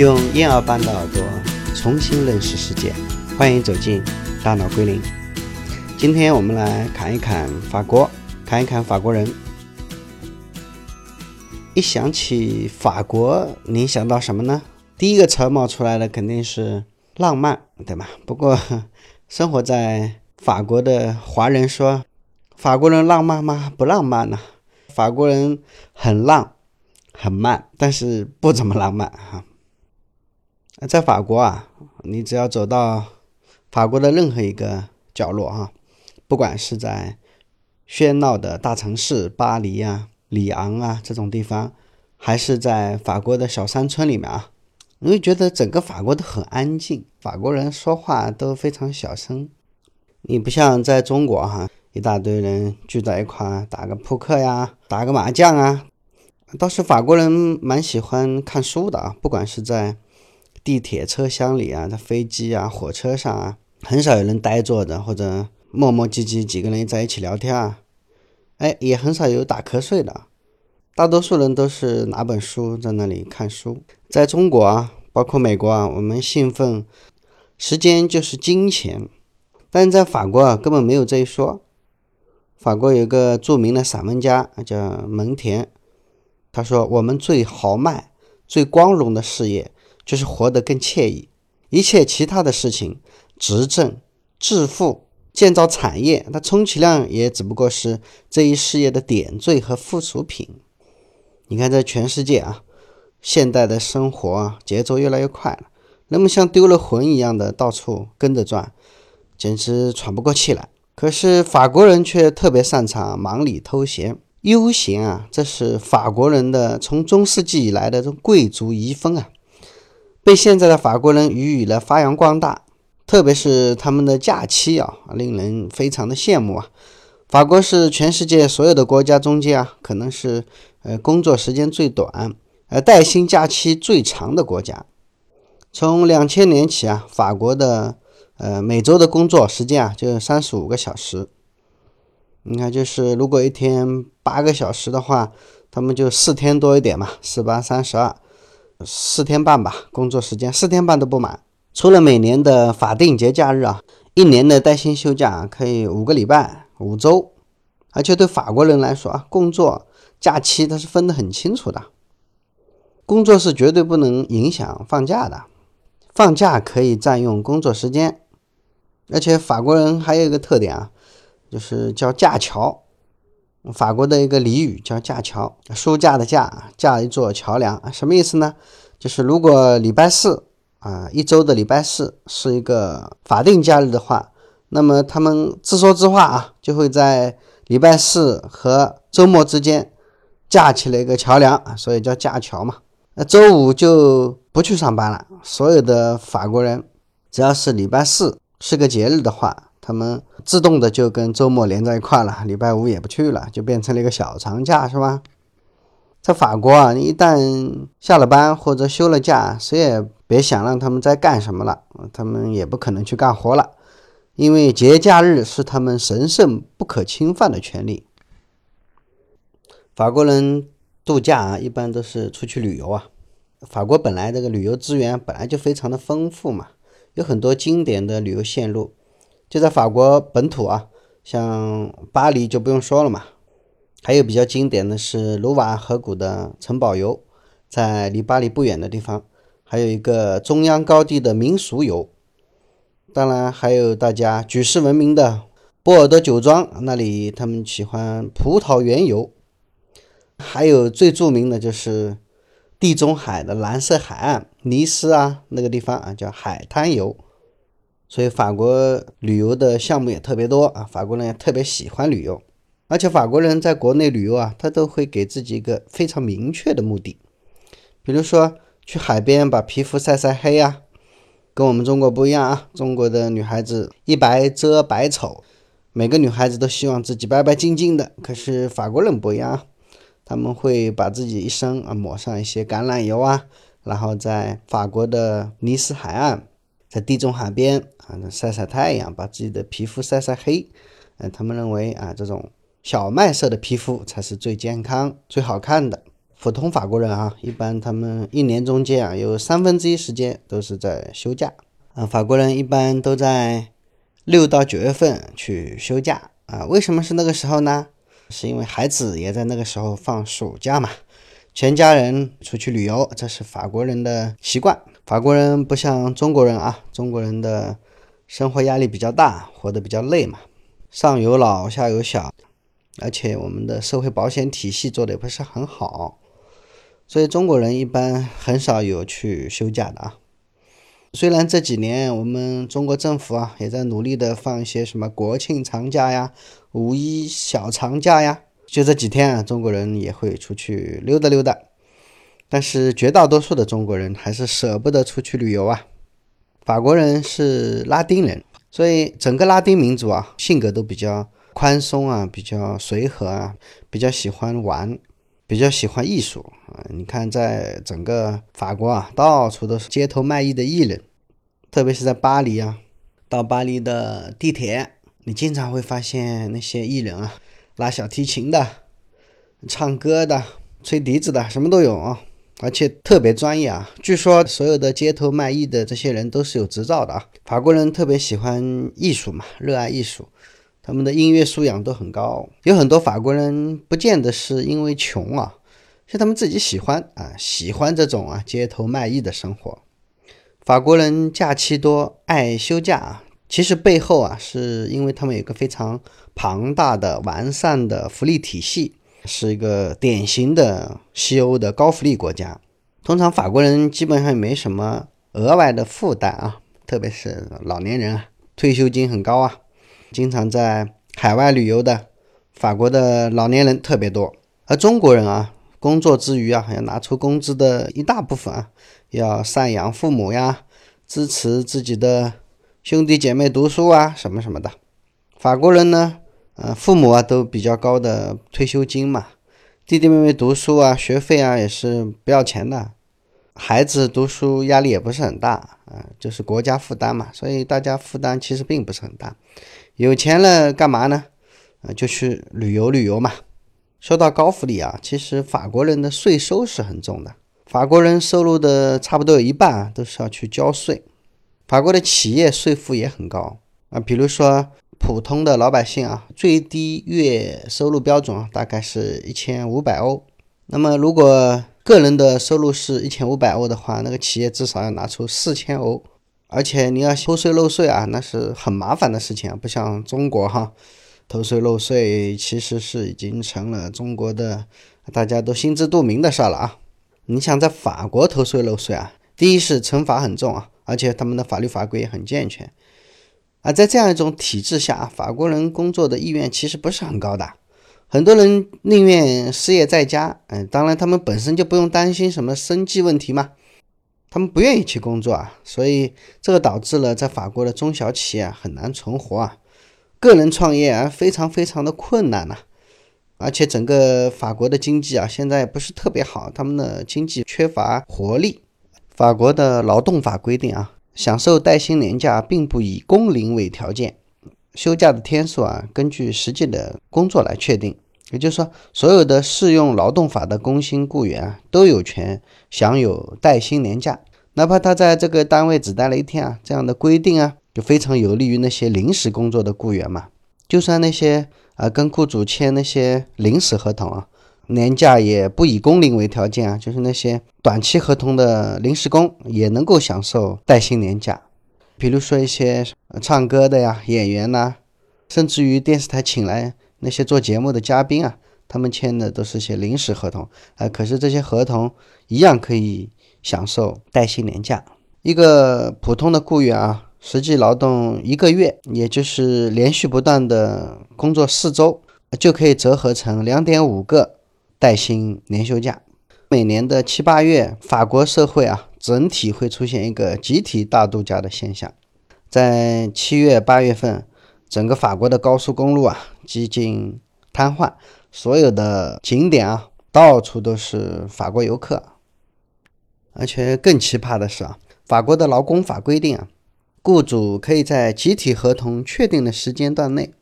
用婴儿般的耳朵重新认识世界，欢迎走进大脑归零。今天我们来看一看法国，看一看法国人。一想起法国，您想到什么呢？第一个词冒出来的肯定是浪漫，对吧？不过，生活在法国的华人说，法国人浪漫吗？不浪漫呢。法国人很浪，很慢，但是不怎么浪漫哈。在法国啊，你只要走到法国的任何一个角落哈，不管是在喧闹的大城市巴黎啊、里昂啊这种地方，还是在法国的小山村里面啊，你会觉得整个法国都很安静，法国人说话都非常小声。你不像在中国哈。一大堆人聚在一块打个扑克呀，打个麻将啊。倒是法国人蛮喜欢看书的啊，不管是在地铁车厢里啊，在飞机啊、火车上啊，很少有人呆坐着或者磨磨唧唧几个人在一起聊天啊。哎，也很少有打瞌睡的，大多数人都是拿本书在那里看书。在中国啊，包括美国啊，我们信奉时间就是金钱，但在法国啊，根本没有这一说。法国有个著名的散文家叫蒙田，他说：“我们最豪迈、最光荣的事业就是活得更惬意。一切其他的事情，执政、致富、建造产业，它充其量也只不过是这一事业的点缀和附属品。你看，在全世界啊，现代的生活啊，节奏越来越快了，人们像丢了魂一样的到处跟着转，简直喘不过气来。”可是法国人却特别擅长忙里偷闲、悠闲啊！这是法国人的从中世纪以来的这种贵族遗风啊，被现在的法国人予以了发扬光大。特别是他们的假期啊，令人非常的羡慕啊！法国是全世界所有的国家中间啊，可能是呃工作时间最短、呃带薪假期最长的国家。从两千年起啊，法国的。呃，每周的工作时间啊，就三十五个小时。你看，就是如果一天八个小时的话，他们就四天多一点嘛，四八三十二，四天半吧，工作时间四天半都不满。除了每年的法定节假日啊，一年的带薪休假可以五个礼拜，五周。而且对法国人来说啊，工作假期它是分得很清楚的，工作是绝对不能影响放假的，放假可以占用工作时间。而且法国人还有一个特点啊，就是叫架桥。法国的一个俚语叫架桥，书架的架，架一座桥梁，什么意思呢？就是如果礼拜四啊，一周的礼拜四是一个法定假日的话，那么他们自说自话啊，就会在礼拜四和周末之间架起了一个桥梁所以叫架桥嘛。那周五就不去上班了，所有的法国人只要是礼拜四。是个节日的话，他们自动的就跟周末连在一块了，礼拜五也不去了，就变成了一个小长假，是吧？在法国啊，一旦下了班或者休了假，谁也别想让他们再干什么了，他们也不可能去干活了，因为节假日是他们神圣不可侵犯的权利。法国人度假啊，一般都是出去旅游啊。法国本来这个旅游资源本来就非常的丰富嘛。有很多经典的旅游线路，就在法国本土啊，像巴黎就不用说了嘛。还有比较经典的是卢瓦河谷的城堡游，在离巴黎不远的地方，还有一个中央高地的民俗游。当然还有大家举世闻名的波尔多酒庄，那里他们喜欢葡萄园游。还有最著名的就是。地中海的蓝色海岸，尼斯啊，那个地方啊叫海滩游，所以法国旅游的项目也特别多啊。法国人也特别喜欢旅游，而且法国人在国内旅游啊，他都会给自己一个非常明确的目的，比如说去海边把皮肤晒晒黑啊，跟我们中国不一样啊。中国的女孩子一白遮百丑，每个女孩子都希望自己白白净净的，可是法国人不一样。啊他们会把自己一身啊抹上一些橄榄油啊，然后在法国的尼斯海岸，在地中海边啊晒晒太阳，把自己的皮肤晒晒黑。嗯，他们认为啊这种小麦色的皮肤才是最健康、最好看的。普通法国人啊，一般他们一年中间啊，有三分之一时间都是在休假啊。法国人一般都在六到九月份去休假啊。为什么是那个时候呢？是因为孩子也在那个时候放暑假嘛，全家人出去旅游，这是法国人的习惯。法国人不像中国人啊，中国人的生活压力比较大，活得比较累嘛，上有老下有小，而且我们的社会保险体系做的也不是很好。所以中国人一般很少有去休假的啊。虽然这几年我们中国政府啊也在努力的放一些什么国庆长假呀、五一小长假呀，就这几天啊，中国人也会出去溜达溜达。但是绝大多数的中国人还是舍不得出去旅游啊。法国人是拉丁人，所以整个拉丁民族啊性格都比较宽松啊，比较随和啊，比较喜欢玩。比较喜欢艺术啊！你看，在整个法国啊，到处都是街头卖艺的艺人，特别是在巴黎啊，到巴黎的地铁，你经常会发现那些艺人啊，拉小提琴的、唱歌的、吹笛子的，什么都有啊，而且特别专业啊。据说所有的街头卖艺的这些人都是有执照的啊。法国人特别喜欢艺术嘛，热爱艺术。他们的音乐素养都很高，有很多法国人不见得是因为穷啊，是他们自己喜欢啊，喜欢这种啊街头卖艺的生活。法国人假期多，爱休假啊，其实背后啊是因为他们有个非常庞大的、完善的福利体系，是一个典型的西欧的高福利国家。通常法国人基本上没什么额外的负担啊，特别是老年人啊，退休金很高啊。经常在海外旅游的法国的老年人特别多，而中国人啊，工作之余啊，要拿出工资的一大部分啊，要赡养父母呀，支持自己的兄弟姐妹读书啊，什么什么的。法国人呢，呃，父母啊都比较高的退休金嘛，弟弟妹妹读书啊，学费啊也是不要钱的，孩子读书压力也不是很大啊，就是国家负担嘛，所以大家负担其实并不是很大。有钱了干嘛呢？啊，就去旅游旅游嘛。说到高福利啊，其实法国人的税收是很重的。法国人收入的差不多有一半啊，都是要去交税。法国的企业税负也很高啊。比如说普通的老百姓啊，最低月收入标准啊，大概是一千五百欧。那么如果个人的收入是一千五百欧的话，那个企业至少要拿出四千欧。而且你要偷税漏税啊，那是很麻烦的事情啊，不像中国哈，偷税漏税其实是已经成了中国的大家都心知肚明的事了啊。你想在法国偷税漏税啊，第一是惩罚很重啊，而且他们的法律法规也很健全。而在这样一种体制下，法国人工作的意愿其实不是很高的，很多人宁愿失业在家。嗯，当然他们本身就不用担心什么生计问题嘛。他们不愿意去工作啊，所以这个导致了在法国的中小企业很难存活啊，个人创业啊非常非常的困难呐，而且整个法国的经济啊现在不是特别好，他们的经济缺乏活力。法国的劳动法规定啊，享受带薪年假并不以工龄为条件，休假的天数啊根据实际的工作来确定。也就是说，所有的适用劳动法的工薪雇员啊，都有权享有带薪年假，哪怕他在这个单位只待了一天啊。这样的规定啊，就非常有利于那些临时工作的雇员嘛。就算那些啊跟雇主签那些临时合同啊，年假也不以工龄为条件啊，就是那些短期合同的临时工也能够享受带薪年假。比如说一些唱歌的呀、演员呐，甚至于电视台请来。那些做节目的嘉宾啊，他们签的都是些临时合同，啊，可是这些合同一样可以享受带薪年假。一个普通的雇员啊，实际劳动一个月，也就是连续不断的工作四周，就可以折合成两点五个带薪年休假。每年的七八月，法国社会啊，整体会出现一个集体大度假的现象。在七月八月份。整个法国的高速公路啊，几近瘫痪，所有的景点啊，到处都是法国游客。而且更奇葩的是啊，法国的劳工法规定啊，雇主可以在集体合同确定的时间段内，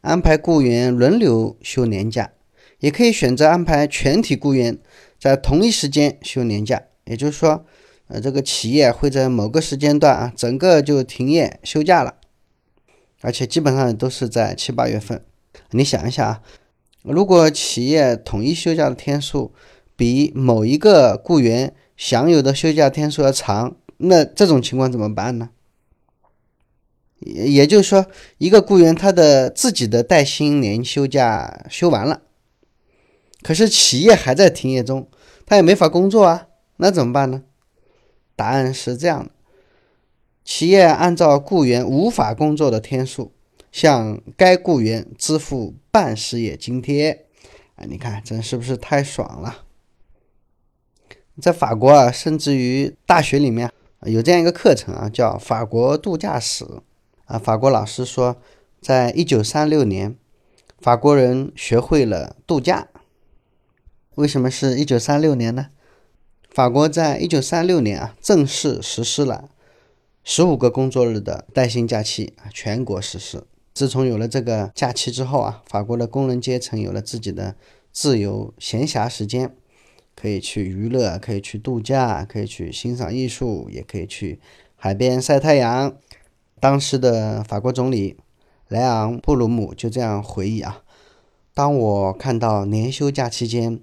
安排雇员轮流休年假，也可以选择安排全体雇员在同一时间休年假。也就是说，呃，这个企业会在某个时间段啊，整个就停业休假了，而且基本上都是在七八月份。你想一下啊，如果企业统一休假的天数比某一个雇员享有的休假天数要长，那这种情况怎么办呢？也也就是说，一个雇员他的自己的带薪年休假休完了，可是企业还在停业中，他也没法工作啊，那怎么办呢？答案是这样的：企业按照雇员无法工作的天数，向该雇员支付半失业津贴。哎，你看这是不是太爽了？在法国啊，甚至于大学里面有这样一个课程啊，叫法国度假史。啊，法国老师说，在一九三六年，法国人学会了度假。为什么是一九三六年呢？法国在一九三六年啊，正式实施了十五个工作日的带薪假期啊，全国实施。自从有了这个假期之后啊，法国的工人阶层有了自己的自由闲暇时间，可以去娱乐，可以去度假，可以去欣赏艺术，也可以去海边晒太阳。当时的法国总理莱昂·布鲁姆就这样回忆啊：“当我看到年休假期间，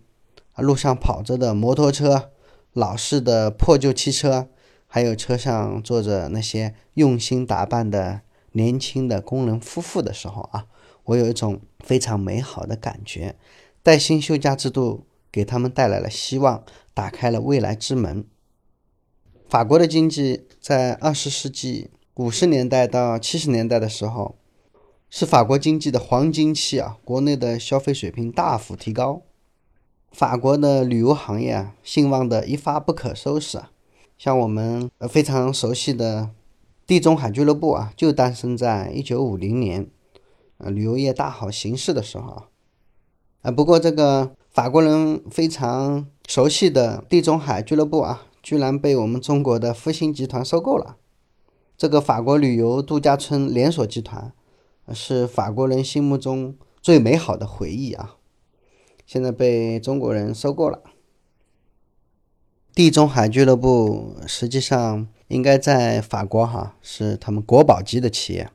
路上跑着的摩托车、老式的破旧汽车，还有车上坐着那些用心打扮的年轻的工人夫妇的时候啊，我有一种非常美好的感觉。带薪休假制度给他们带来了希望，打开了未来之门。法国的经济在二十世纪。”五十年代到七十年代的时候，是法国经济的黄金期啊！国内的消费水平大幅提高，法国的旅游行业啊，兴旺的一发不可收拾啊！像我们非常熟悉的地中海俱乐部啊，就诞生在一九五零年，呃，旅游业大好形势的时候啊。啊，不过这个法国人非常熟悉的地中海俱乐部啊，居然被我们中国的复兴集团收购了。这个法国旅游度假村连锁集团，是法国人心目中最美好的回忆啊！现在被中国人收购了。地中海俱乐部实际上应该在法国哈是他们国宝级的企业。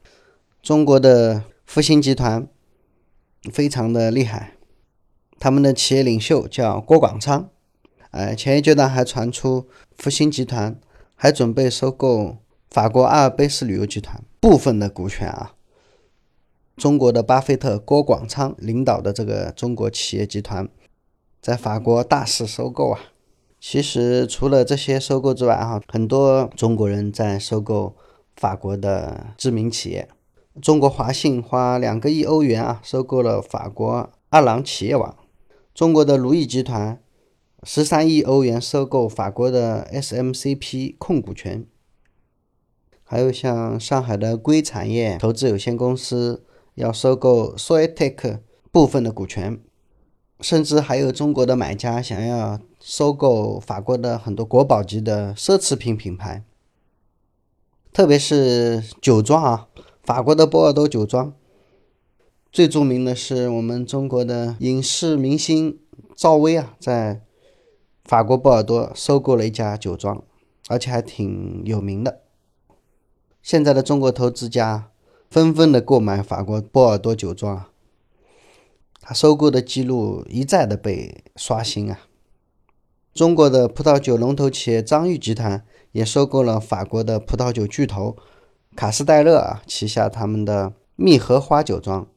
中国的复兴集团非常的厉害，他们的企业领袖叫郭广昌。哎，前一阶段还传出复兴集团还准备收购。法国阿尔卑斯旅游集团部分的股权啊，中国的巴菲特郭广昌领导的这个中国企业集团，在法国大肆收购啊。其实除了这些收购之外啊，很多中国人在收购法国的知名企业。中国华信花两个亿欧元啊，收购了法国二郎企业网。中国的如意集团十三亿欧元收购法国的 SMCP 控股权。还有像上海的硅产业投资有限公司要收购 Soitec 部分的股权，甚至还有中国的买家想要收购法国的很多国宝级的奢侈品品牌，特别是酒庄啊，法国的波尔多酒庄，最著名的是我们中国的影视明星赵薇啊，在法国波尔多收购了一家酒庄，而且还挺有名的。现在的中国投资家纷纷的购买法国波尔多酒庄，他收购的记录一再的被刷新啊。中国的葡萄酒龙头企业张裕集团也收购了法国的葡萄酒巨头卡斯戴勒啊旗下他们的蜜荷花酒庄。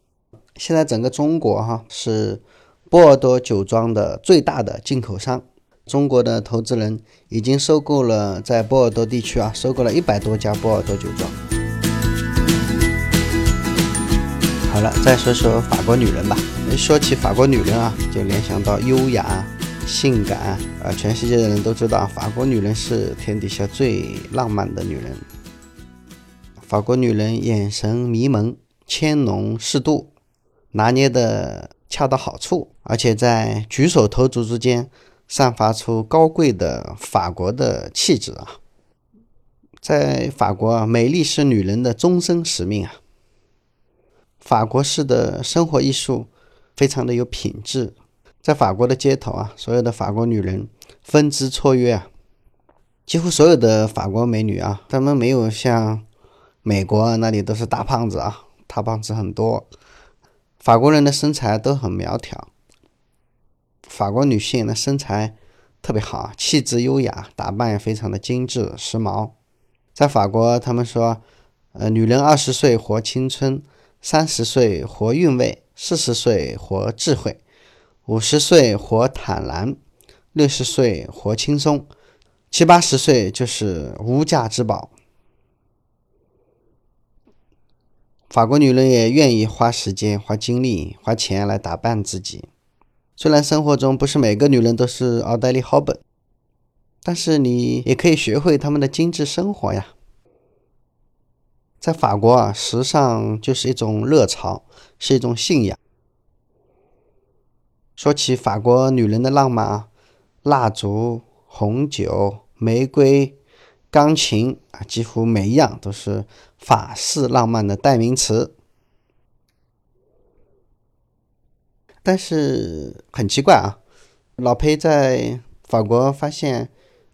现在整个中国哈是波尔多酒庄的最大的进口商。中国的投资人已经收购了在波尔多地区啊，收购了一百多家波尔多酒庄。好了，再说说法国女人吧。说起法国女人啊，就联想到优雅、性感啊。全世界的人都知道，法国女人是天底下最浪漫的女人。法国女人眼神迷蒙、纤浓适度，拿捏的恰到好处，而且在举手投足之间。散发出高贵的法国的气质啊，在法国啊，美丽是女人的终身使命啊。法国式的生活艺术非常的有品质，在法国的街头啊，所有的法国女人风姿绰约啊，几乎所有的法国美女啊，她们没有像美国那里都是大胖子啊，大胖子很多。法国人的身材都很苗条，法国女性的身材特别好，气质优雅，打扮也非常的精致时髦。在法国，他们说，呃，女人二十岁活青春，三十岁活韵味，四十岁活智慧，五十岁活坦然，六十岁活轻松，七八十岁就是无价之宝。法国女人也愿意花时间、花精力、花钱来打扮自己。虽然生活中不是每个女人都是奥黛丽·赫本，但是你也可以学会她们的精致生活呀。在法国啊，时尚就是一种热潮，是一种信仰。说起法国女人的浪漫啊，蜡烛、红酒、玫瑰。钢琴啊，几乎每一样都是法式浪漫的代名词。但是很奇怪啊，老裴在法国发现，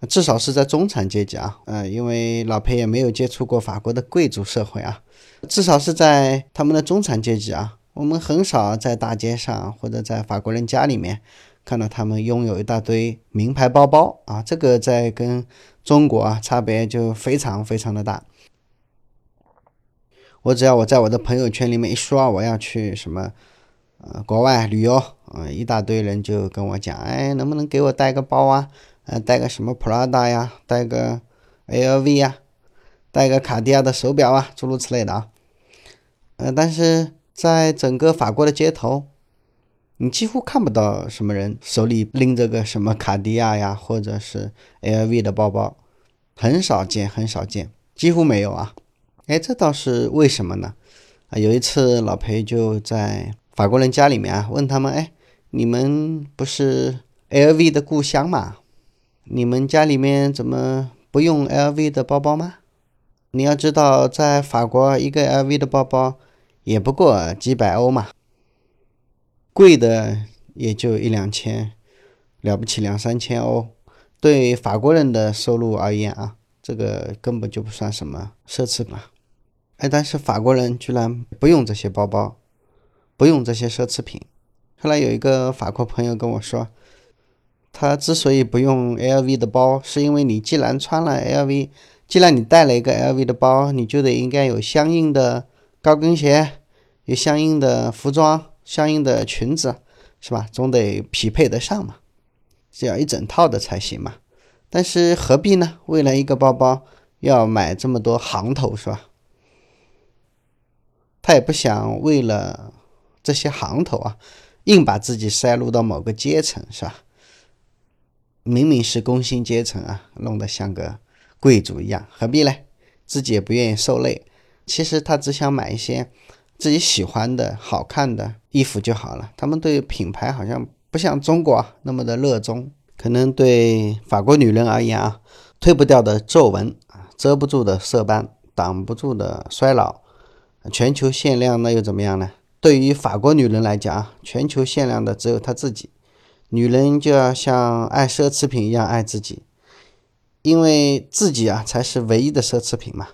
至少是在中产阶级啊，呃，因为老裴也没有接触过法国的贵族社会啊，至少是在他们的中产阶级啊，我们很少在大街上或者在法国人家里面。看到他们拥有一大堆名牌包包啊，这个在跟中国啊差别就非常非常的大。我只要我在我的朋友圈里面一说我要去什么呃国外旅游啊，一大堆人就跟我讲，哎，能不能给我带个包啊？呃，带个什么 Prada 呀，带个 LV 呀，带个卡地亚的手表啊，诸如此类的啊。呃，但是在整个法国的街头。你几乎看不到什么人手里拎着个什么卡地亚呀，或者是 LV 的包包，很少见，很少见，几乎没有啊。哎，这倒是为什么呢？啊，有一次老裴就在法国人家里面啊，问他们：哎，你们不是 LV 的故乡吗？你们家里面怎么不用 LV 的包包吗？你要知道，在法国一个 LV 的包包也不过几百欧嘛。贵的也就一两千，了不起两三千欧。对法国人的收入而言啊，这个根本就不算什么奢侈品。哎，但是法国人居然不用这些包包，不用这些奢侈品。后来有一个法国朋友跟我说，他之所以不用 LV 的包，是因为你既然穿了 LV，既然你带了一个 LV 的包，你就得应该有相应的高跟鞋，有相应的服装。相应的裙子是吧，总得匹配得上嘛，是要一整套的才行嘛。但是何必呢？为了一个包包要买这么多行头是吧？他也不想为了这些行头啊，硬把自己塞入到某个阶层是吧？明明是工薪阶层啊，弄得像个贵族一样，何必呢？自己也不愿意受累。其实他只想买一些。自己喜欢的好看的衣服就好了。他们对品牌好像不像中国啊那么的热衷。可能对法国女人而言啊，褪不掉的皱纹啊，遮不住的色斑，挡不住的衰老，全球限量那又怎么样呢？对于法国女人来讲啊，全球限量的只有她自己。女人就要像爱奢侈品一样爱自己，因为自己啊才是唯一的奢侈品嘛。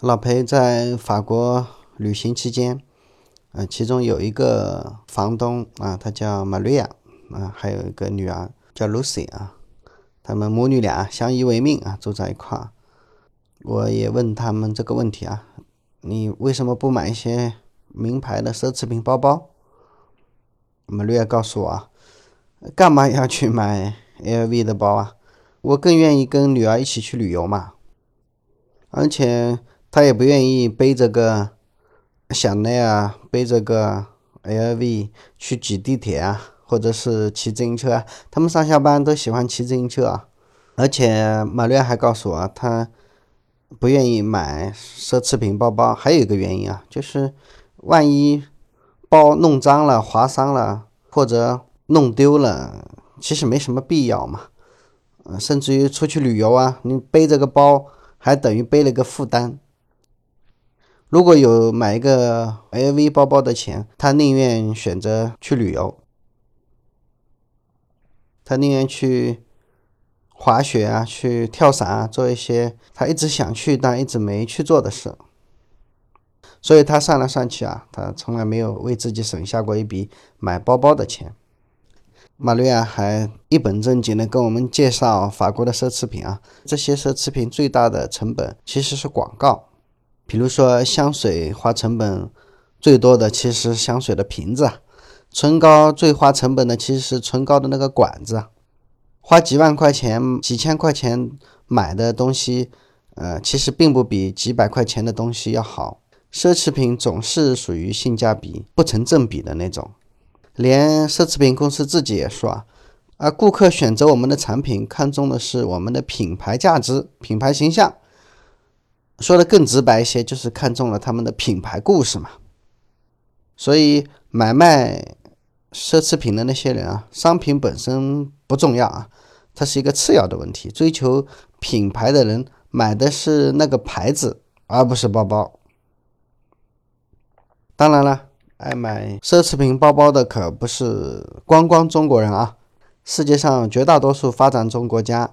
老裴在法国旅行期间，呃，其中有一个房东啊，他叫玛利亚，啊，还有一个女儿叫 Lucy 啊，他们母女俩相依为命啊，住在一块。我也问他们这个问题啊，你为什么不买一些名牌的奢侈品包包？玛利亚告诉我啊，干嘛要去买 LV 的包啊？我更愿意跟女儿一起去旅游嘛，而且。他也不愿意背着个香奈儿，背着个 LV 去挤地铁啊，或者是骑自行车啊。他们上下班都喜欢骑自行车啊。而且马略还告诉我，他不愿意买奢侈品包包，还有一个原因啊，就是万一包弄脏了、划伤了，或者弄丢了，其实没什么必要嘛。甚至于出去旅游啊，你背着个包，还等于背了个负担。如果有买一个 LV 包包的钱，他宁愿选择去旅游，他宁愿去滑雪啊，去跳伞啊，做一些他一直想去但一直没去做的事。所以他算来算去啊，他从来没有为自己省下过一笔买包包的钱。马瑞亚还一本正经的跟我们介绍法国的奢侈品啊，这些奢侈品最大的成本其实是广告。比如说香水花成本最多的其实是香水的瓶子，唇膏最花成本的其实是唇膏的那个管子，花几万块钱、几千块钱买的东西，呃，其实并不比几百块钱的东西要好。奢侈品总是属于性价比不成正比的那种，连奢侈品公司自己也说啊，啊，顾客选择我们的产品看重的是我们的品牌价值、品牌形象。说的更直白一些，就是看中了他们的品牌故事嘛。所以买卖奢侈品的那些人啊，商品本身不重要啊，它是一个次要的问题。追求品牌的人买的是那个牌子，而不是包包。当然了，爱买奢侈品包包的可不是光光中国人啊，世界上绝大多数发展中国家，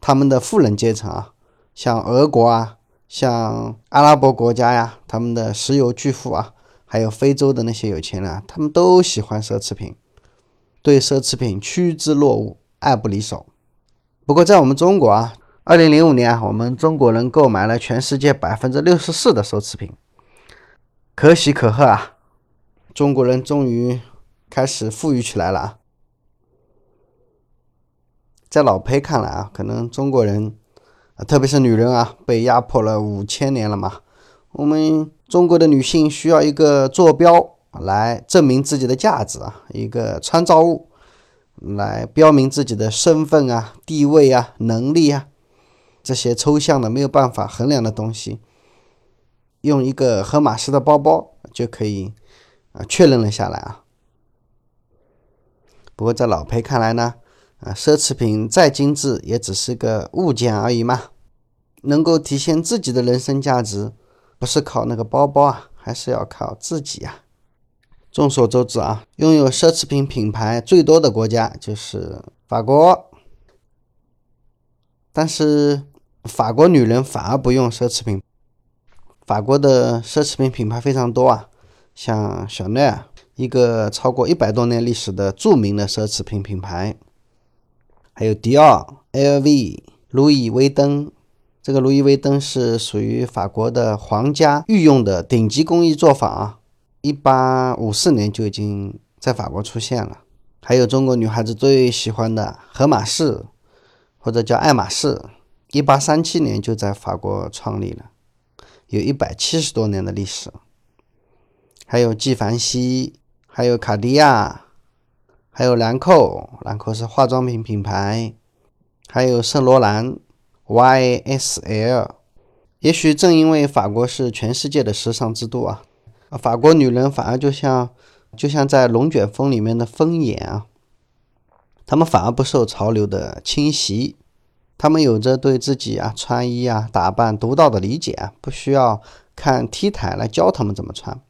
他们的富人阶层啊，像俄国啊。像阿拉伯国家呀，他们的石油巨富啊，还有非洲的那些有钱人，啊他们都喜欢奢侈品，对奢侈品趋之若鹜，爱不离手。不过在我们中国啊，二零零五年我们中国人购买了全世界百分之六十四的奢侈品，可喜可贺啊！中国人终于开始富裕起来了啊！在老裴看来啊，可能中国人。特别是女人啊，被压迫了五千年了嘛。我们中国的女性需要一个坐标来证明自己的价值啊，一个参照物来标明自己的身份啊、地位啊、能力啊，这些抽象的没有办法衡量的东西，用一个盒马式的包包就可以啊确认了下来啊。不过在老裴看来呢，啊，奢侈品再精致也只是个物件而已嘛。能够体现自己的人生价值，不是靠那个包包啊，还是要靠自己啊。众所周知啊，拥有奢侈品品牌最多的国家就是法国，但是法国女人反而不用奢侈品。法国的奢侈品品牌非常多啊，像香奈儿，一个超过一百多年历史的著名的奢侈品品牌，还有迪奥、LV、路易威登。这个路易威登是属于法国的皇家御用的顶级工艺作坊啊，一八五四年就已经在法国出现了。还有中国女孩子最喜欢的荷马仕，或者叫爱马仕，一八三七年就在法国创立了，有一百七十多年的历史。还有纪梵希，还有卡地亚，还有兰蔻，兰蔻是化妆品品牌，还有圣罗兰。YSL，也许正因为法国是全世界的时尚之都啊，法国女人反而就像就像在龙卷风里面的风眼啊，她们反而不受潮流的侵袭，她们有着对自己啊穿衣啊打扮独到的理解啊，不需要看 T 台来教她们怎么穿。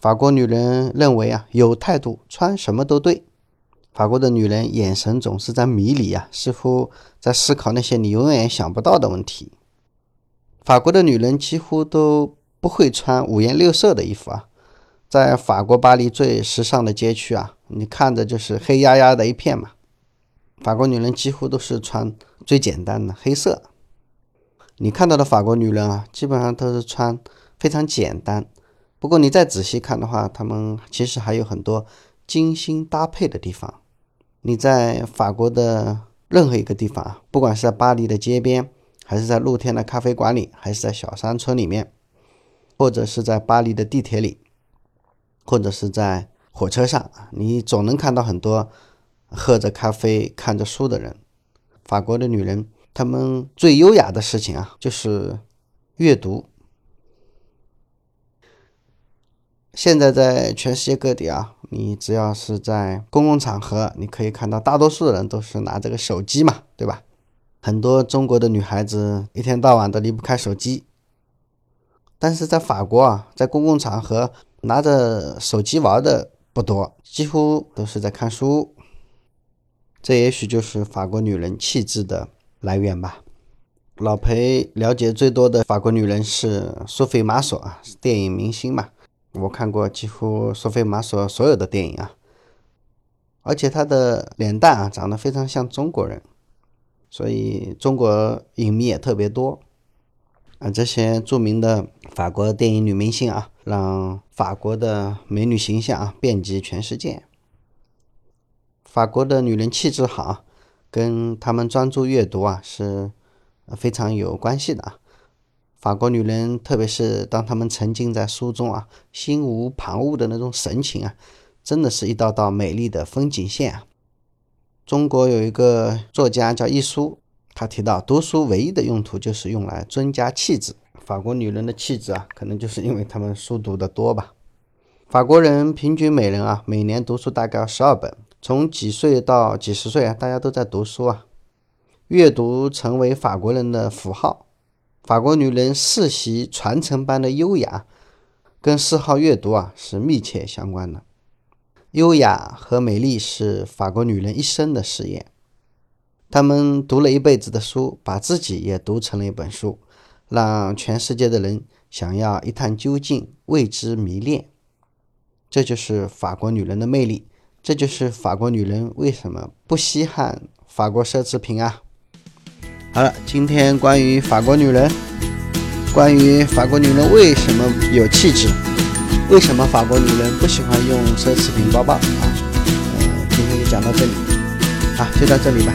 法国女人认为啊，有态度，穿什么都对。法国的女人眼神总是在迷离啊，似乎在思考那些你永远想不到的问题。法国的女人几乎都不会穿五颜六色的衣服啊，在法国巴黎最时尚的街区啊，你看着就是黑压压的一片嘛。法国女人几乎都是穿最简单的黑色。你看到的法国女人啊，基本上都是穿非常简单。不过你再仔细看的话，她们其实还有很多精心搭配的地方。你在法国的任何一个地方啊，不管是在巴黎的街边，还是在露天的咖啡馆里，还是在小山村里面，或者是在巴黎的地铁里，或者是在火车上，你总能看到很多喝着咖啡、看着书的人。法国的女人，她们最优雅的事情啊，就是阅读。现在在全世界各地啊，你只要是在公共场合，你可以看到大多数的人都是拿这个手机嘛，对吧？很多中国的女孩子一天到晚都离不开手机。但是在法国啊，在公共场合拿着手机玩的不多，几乎都是在看书。这也许就是法国女人气质的来源吧。老裴了解最多的法国女人是苏菲玛索啊，电影明星嘛。我看过几乎苏菲玛索所有的电影啊，而且她的脸蛋啊长得非常像中国人，所以中国影迷也特别多。啊，这些著名的法国电影女明星啊，让法国的美女形象啊遍及全世界。法国的女人气质好，跟她们专注阅读啊是。非常有关系的啊！法国女人，特别是当她们沉浸在书中啊，心无旁骛的那种神情啊，真的是一道道美丽的风景线啊！中国有一个作家叫一书，他提到读书唯一的用途就是用来增加气质。法国女人的气质啊，可能就是因为她们书读得多吧。法国人平均每人啊，每年读书大概十二本，从几岁到几十岁啊，大家都在读书啊。阅读成为法国人的符号，法国女人世袭传承般的优雅，跟嗜好阅读啊是密切相关的。优雅和美丽是法国女人一生的事业，她们读了一辈子的书，把自己也读成了一本书，让全世界的人想要一探究竟，为之迷恋。这就是法国女人的魅力，这就是法国女人为什么不稀罕法国奢侈品啊。好了，今天关于法国女人，关于法国女人为什么有气质，为什么法国女人不喜欢用奢侈品包包啊？嗯，今天就讲到这里，好，就到这里吧。